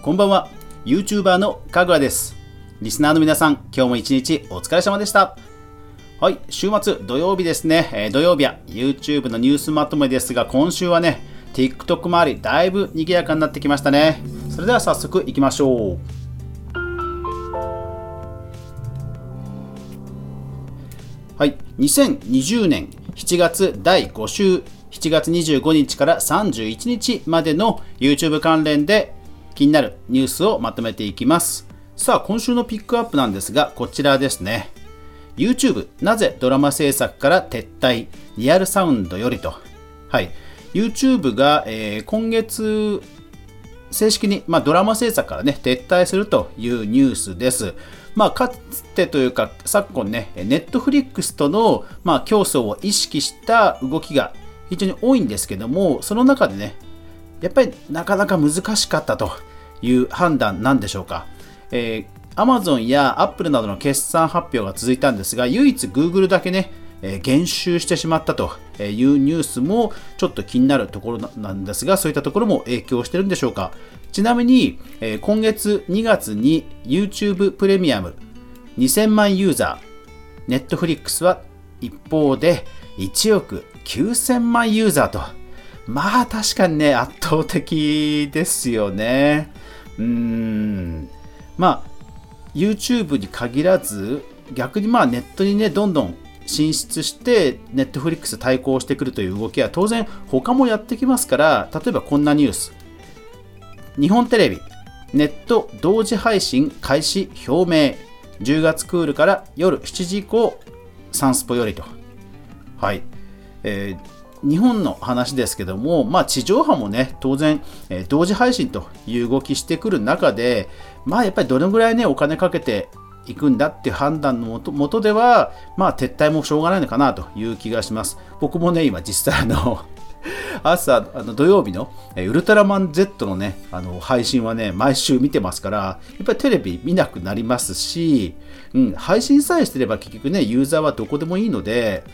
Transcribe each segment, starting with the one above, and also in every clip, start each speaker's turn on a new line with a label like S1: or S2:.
S1: こんばんは。YouTuber のかぐわです。リスナーの皆さん今日も一日お疲れ様でした。はい週末土曜日ですね、えー、土曜日は YouTube のニュースまとめですが今週はね TikTok 周りだいぶ賑やかになってきましたね。それでは早速いきましょう。はい2020年7月第5週7月25日から31日までの YouTube 関連で気になるニュースをまとめていきます。さあ、今週のピックアップなんですが、こちらですね。YouTube、なぜドラマ制作から撤退、リアルサウンドよりと。はい。YouTube が、えー、今月、正式に、まあ、ドラマ制作からね、撤退するというニュースです。まあ、かつてというか、昨今ね、Netflix との、まあ、競争を意識した動きが非常に多いんですけども、その中でね、やっぱりなかなか難しかったという判断なんでしょうか。えー、Amazon や Apple などの決算発表が続いたんですが、唯一 Google だけね、えー、減収してしまったというニュースもちょっと気になるところなんですが、そういったところも影響してるんでしょうか。ちなみに、えー、今月2月に YouTube プレミアム2000万ユーザー、Netflix は一方で1億9000万ユーザーとまあ確かにね、圧倒的ですよね。うーん。まあ、YouTube に限らず、逆にまあネットにね、どんどん進出して、ネットフリックス対抗してくるという動きは当然他もやってきますから、例えばこんなニュース。日本テレビ、ネット同時配信開始表明。10月クールから夜7時以降、サンスポよりと。はい。えー日本の話ですけども、まあ、地上波もね、当然、え、同時配信という動きしてくる中で、まあ、やっぱりどのぐらいね、お金かけていくんだっていう判断のもとでは、まあ、撤退もしょうがないのかなという気がします。僕もね、今実際あの 朝、あの土曜日のウルトラマン Z のね、あの配信はね、毎週見てますから、やっぱりテレビ見なくなりますし、うん、配信さえしてれば結局ね、ユーザーはどこでもいいので、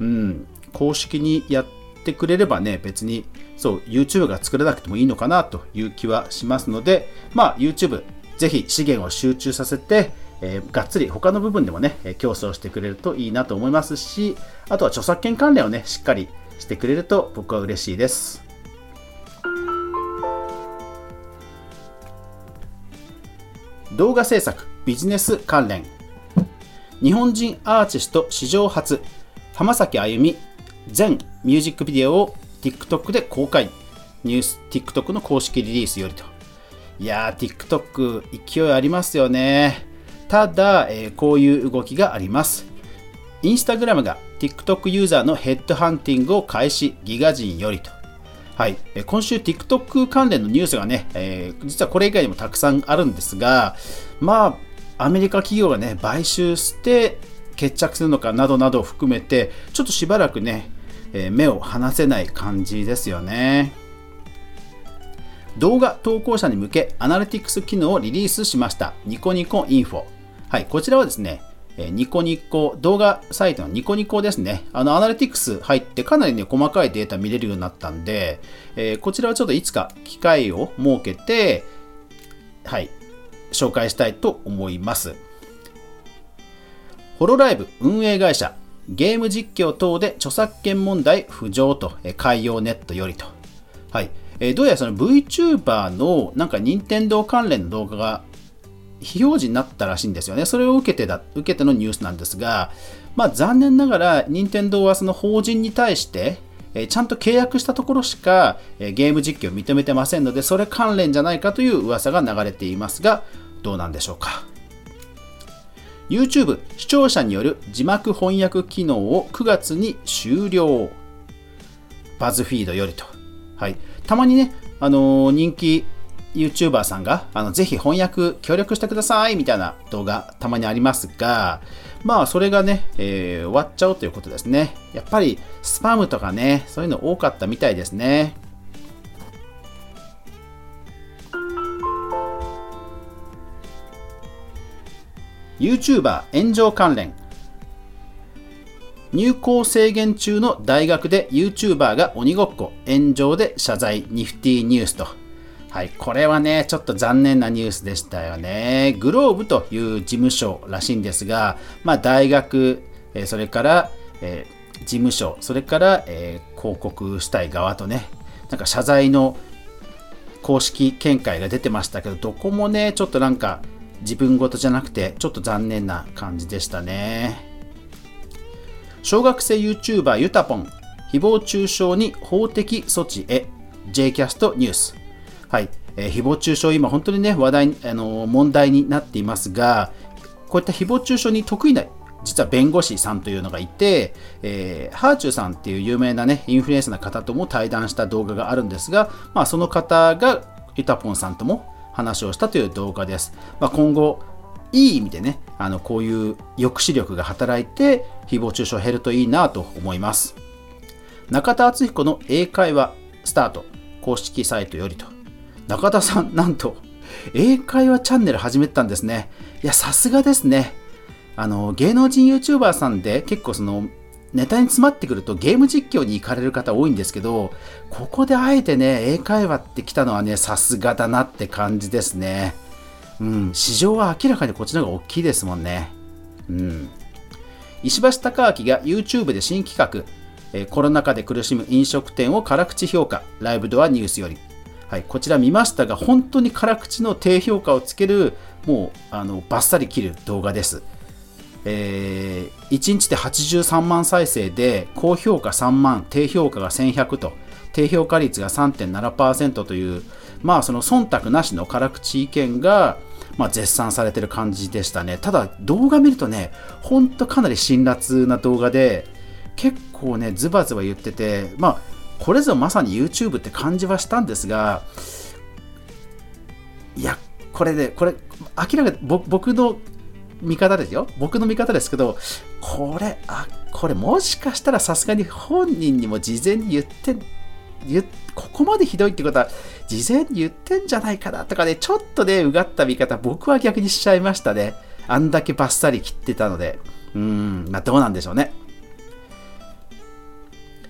S1: うん、公式にやってくれればね、別にそう YouTube が作らなくてもいいのかなという気はしますので、まあ YouTube ぜひ資源を集中させて、えー、がっつり他の部分でもね、競争してくれるといいなと思いますし、あとは著作権関連をね、しっかりしてくれると僕は嬉しいです。動画制作ビジネス関連日本人アーティスト史上初浜崎あゆみ全ミュージックビデオを TikTok で公開。ニュース TikTok の公式リリースよりと。いやー、TikTok 勢いありますよね。ただ、えー、こういう動きがあります。インスタグラムが TikTok ユーザーのヘッドハンティングを開始、ギガ人よりと。はい、今週 TikTok 関連のニュースがね、えー、実はこれ以外にもたくさんあるんですが、まあ、アメリカ企業がね、買収して決着するのかなどなどを含めて、ちょっとしばらくね、え目を離せない感じですよね。動画投稿者に向けアナリティクス機能をリリースしました。ニコニコインフォ。はい、こちらはですね、ニコニコ、動画サイトのニコニコですね。あの、アナリティクス入ってかなりね、細かいデータ見れるようになったんで、えー、こちらはちょっといつか機会を設けて、はい、紹介したいと思います。ホロライブ運営会社ゲーム実況等で著作権問題浮上と、え海洋ネットよりと。はい。えどうやらその VTuber のなんか任天堂関連の動画が非表示になったらしいんですよね。それを受けてだ、受けてのニュースなんですが、まあ残念ながら任天堂はその法人に対して、えちゃんと契約したところしか、えゲーム実況を認めてませんので、それ関連じゃないかという噂が流れていますが、どうなんでしょうか。YouTube 視聴者による字幕翻訳機能を9月に終了。バズフィードよりと。はい。たまにね、あのー、人気 YouTuber さんが、あの、ぜひ翻訳協力してくださいみたいな動画たまにありますが、まあ、それがね、えー、終わっちゃうということですね。やっぱり、スパムとかね、そういうの多かったみたいですね。YouTuber 炎上関連。入校制限中の大学で YouTuber が鬼ごっこ。炎上で謝罪。ニフティニュースと。はい、これはね、ちょっと残念なニュースでしたよね。グローブという事務所らしいんですが、まあ、大学、それから、事務所、それから、広告したい側とね、なんか謝罪の公式見解が出てましたけど、どこもね、ちょっとなんか自分事じゃなくて、ちょっと残念な感じでしたね。小学生 YouTuber ゆたぽん、誹謗中傷に法的措置へ、J キャストニュース。はい、えー、誹謗中傷、今本当にね、話題、あのー、問題になっていますが、こういった誹謗中傷に得意な実は弁護士さんというのがいて、えー、ハーチューさんっていう有名なね、インフルエンサーな方とも対談した動画があるんですが、まあ、その方がユタポンさんとも話をしたという動画です。まあ、今後、いい意味でね、あのこういう抑止力が働いて、誹謗中傷減るといいなと思います。中田敦彦の英会話スタート公式サイトよりと中田さん、なんと、英会話チャンネル始めたんですね。いや、さすがですね。あの、芸能人 YouTuber さんで結構その、ネタに詰まってくるとゲーム実況に行かれる方多いんですけど、ここであえてね、英会話って来たのはね、さすがだなって感じですね。うん、市場は明らかにこっちの方が大きいですもんね。うん。石橋貴明が YouTube で新企画、えコロナ禍で苦しむ飲食店を辛口評価、ライブドアニュースより。はい、こちら見ましたが、本当に辛口の低評価をつける、もうあのバッサリ切る動画です。えー、1日で83万再生で、高評価3万、低評価が1100と、低評価率が3.7%という、まあその忖度なしの辛口意見が、まあ、絶賛されてる感じでしたね。ただ動画見るとね、ほんとかなり辛辣な動画で、結構ね、ズバズバ言ってて、まあこれぞまさに YouTube って感じはしたんですが、いや、これで、これ、明らかに僕の見方ですよ。僕の見方ですけど、これ、あ、これもしかしたらさすがに本人にも事前に言って、ここまでひどいってことは、事前に言ってんじゃないかなとかね、ちょっとね、うがった見方、僕は逆にしちゃいましたね。あんだけバッサリ切ってたので。うん、まあどうなんでしょうね。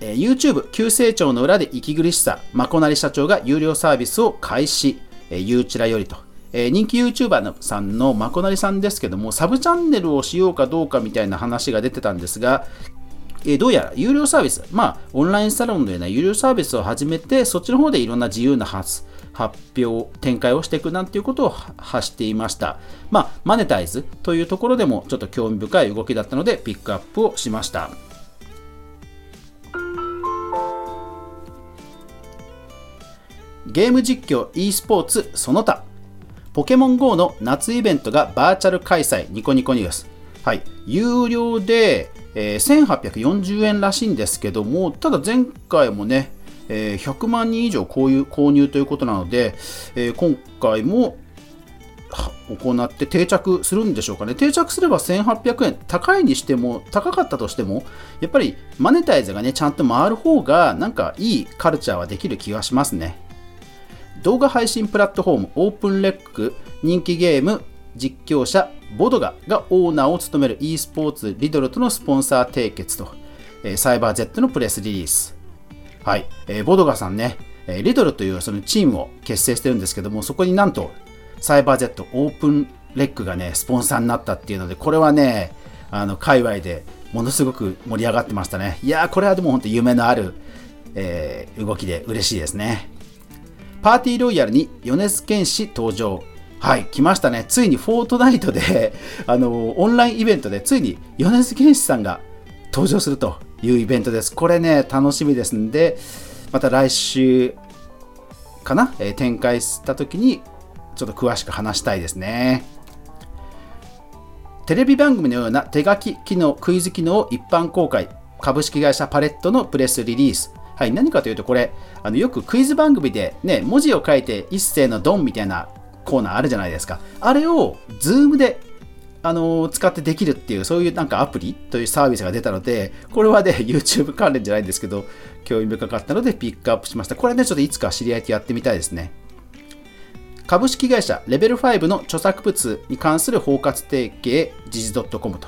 S1: えー、YouTube 急成長の裏で息苦しさ、まこなり社長が有料サービスを開始、えー、ゆうちらよりと。えー、人気 YouTuber さんのまこなりさんですけども、サブチャンネルをしようかどうかみたいな話が出てたんですが、えどうやら有料サービス、まあ、オンラインサロンのような有料サービスを始めて、そっちの方でいろんな自由な発発表、展開をしていくなんていうことを発していました。まあ、マネタイズというところでもちょっと興味深い動きだったので、ピックアップをしました。ゲーム実況 e スポーツその他ポケモン GO の夏イベントがバーチャル開催ニコニコニュースはい有料で、えー、1840円らしいんですけどもただ前回もね、えー、100万人以上購入購入ということなので、えー、今回も行って定着するんでしょうかね。定着すれば1800円、高いにしても、高かったとしても、やっぱりマネタイズがね、ちゃんと回る方が、なんかいいカルチャーはできる気がしますね。動画配信プラットフォームオープンレック人気ゲーム実況者ボドガがオーナーを務める e スポーツリドルとのスポンサー締結と、えサイバー Z のプレスリリース。はい、え、ボドガさんね、えリドルというそのチームを結成してるんですけども、そこになんとサイバー Z オープンレックがね、スポンサーになったっていうので、これはね、あの界隈でものすごく盛り上がってましたね。いやー、これはでも本当夢のある、えー、動きで嬉しいですね。パーティーロイヤルに米津玄師登場。はい、来ましたね。ついにフォートナイトで、あの、オンラインイベントでついに米津玄師さんが登場するというイベントです。これね、楽しみですんで、また来週かな、えー、展開した時にちょっと詳しく話したいですね。テレビ番組のような手書き機能、クイズ機能を一般公開。株式会社パレットのプレスリリース。はい、何かというと、これ、あのよくクイズ番組で、ね、文字を書いていっせーのドンみたいなコーナーあるじゃないですか。あれを、ズームで、あの、使ってできるっていう、そういうなんかアプリというサービスが出たので、これはね、YouTube 関連じゃないんですけど、興味深かったのでピックアップしました。これね、ちょっといつか知り合いとやってみたいですね。株式会社レベル5の著作物に関する包括提携、時事 .com と。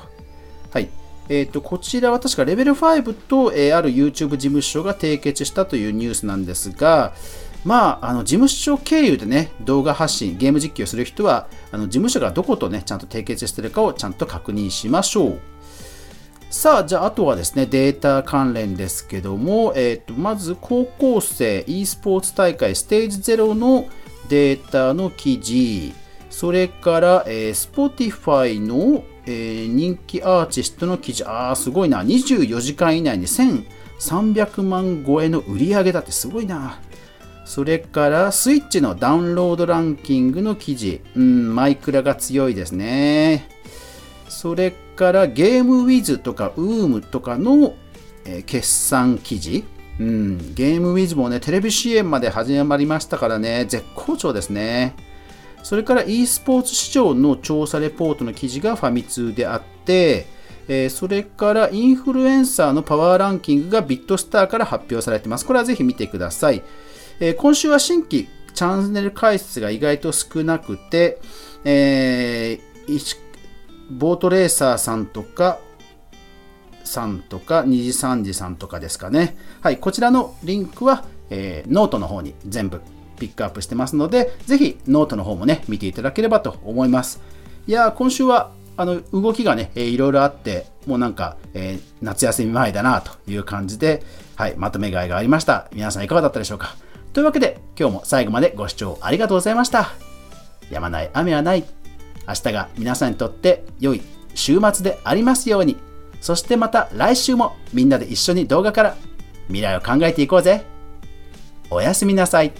S1: はい。えーと、こちらは確かレベル5と、えー、ある YouTube 事務所が締結したというニュースなんですが、まあ、あの事務所経由でね、動画発信、ゲーム実況する人は、あの事務所がどことね、ちゃんと提携してるかをちゃんと確認しましょう。さあ、じゃあ、あとはですね、データ関連ですけども、えー、とまず、高校生 e スポーツ大会ステージ0のデータの記事、それから、えー、Spotify の、えー、人気アーティストの記事、あー、すごいな、24時間以内に1300万超えの売り上げだってすごいな。それからスイッチのダウンロードランキングの記事、うん、マイクラが強いですね。それからゲームウィズとかウームとかの、えー、決算記事、うん、ゲームウィズもね、テレビ CM まで始まりましたからね、絶好調ですね。それから e スポーツ市場の調査レポートの記事がファミ通であって、えー、それからインフルエンサーのパワーランキングがビットスターから発表されています。これはぜひ見てください。えー、今週は新規チャンネル開設が意外と少なくて、えー、ボートレーサーさんとか、さんとか、2時3時さんとかですかね。はい、こちらのリンクは、えー、ノートの方に全部ピックアップしてますので、ぜひノートの方もね、見ていただければと思います。いや今週はあの動きがね、えー、いろいろあって、もうなんか、えー、夏休み前だなという感じで、はい、まとめ甲斐がありました。皆さんいかがだったでしょうか？というわけで、今日も最後までご視聴ありがとうございました。やまない雨はない。明日が皆さんにとって良い週末でありますように。そしてまた来週もみんなで一緒に動画から未来を考えていこうぜ。おやすみなさい。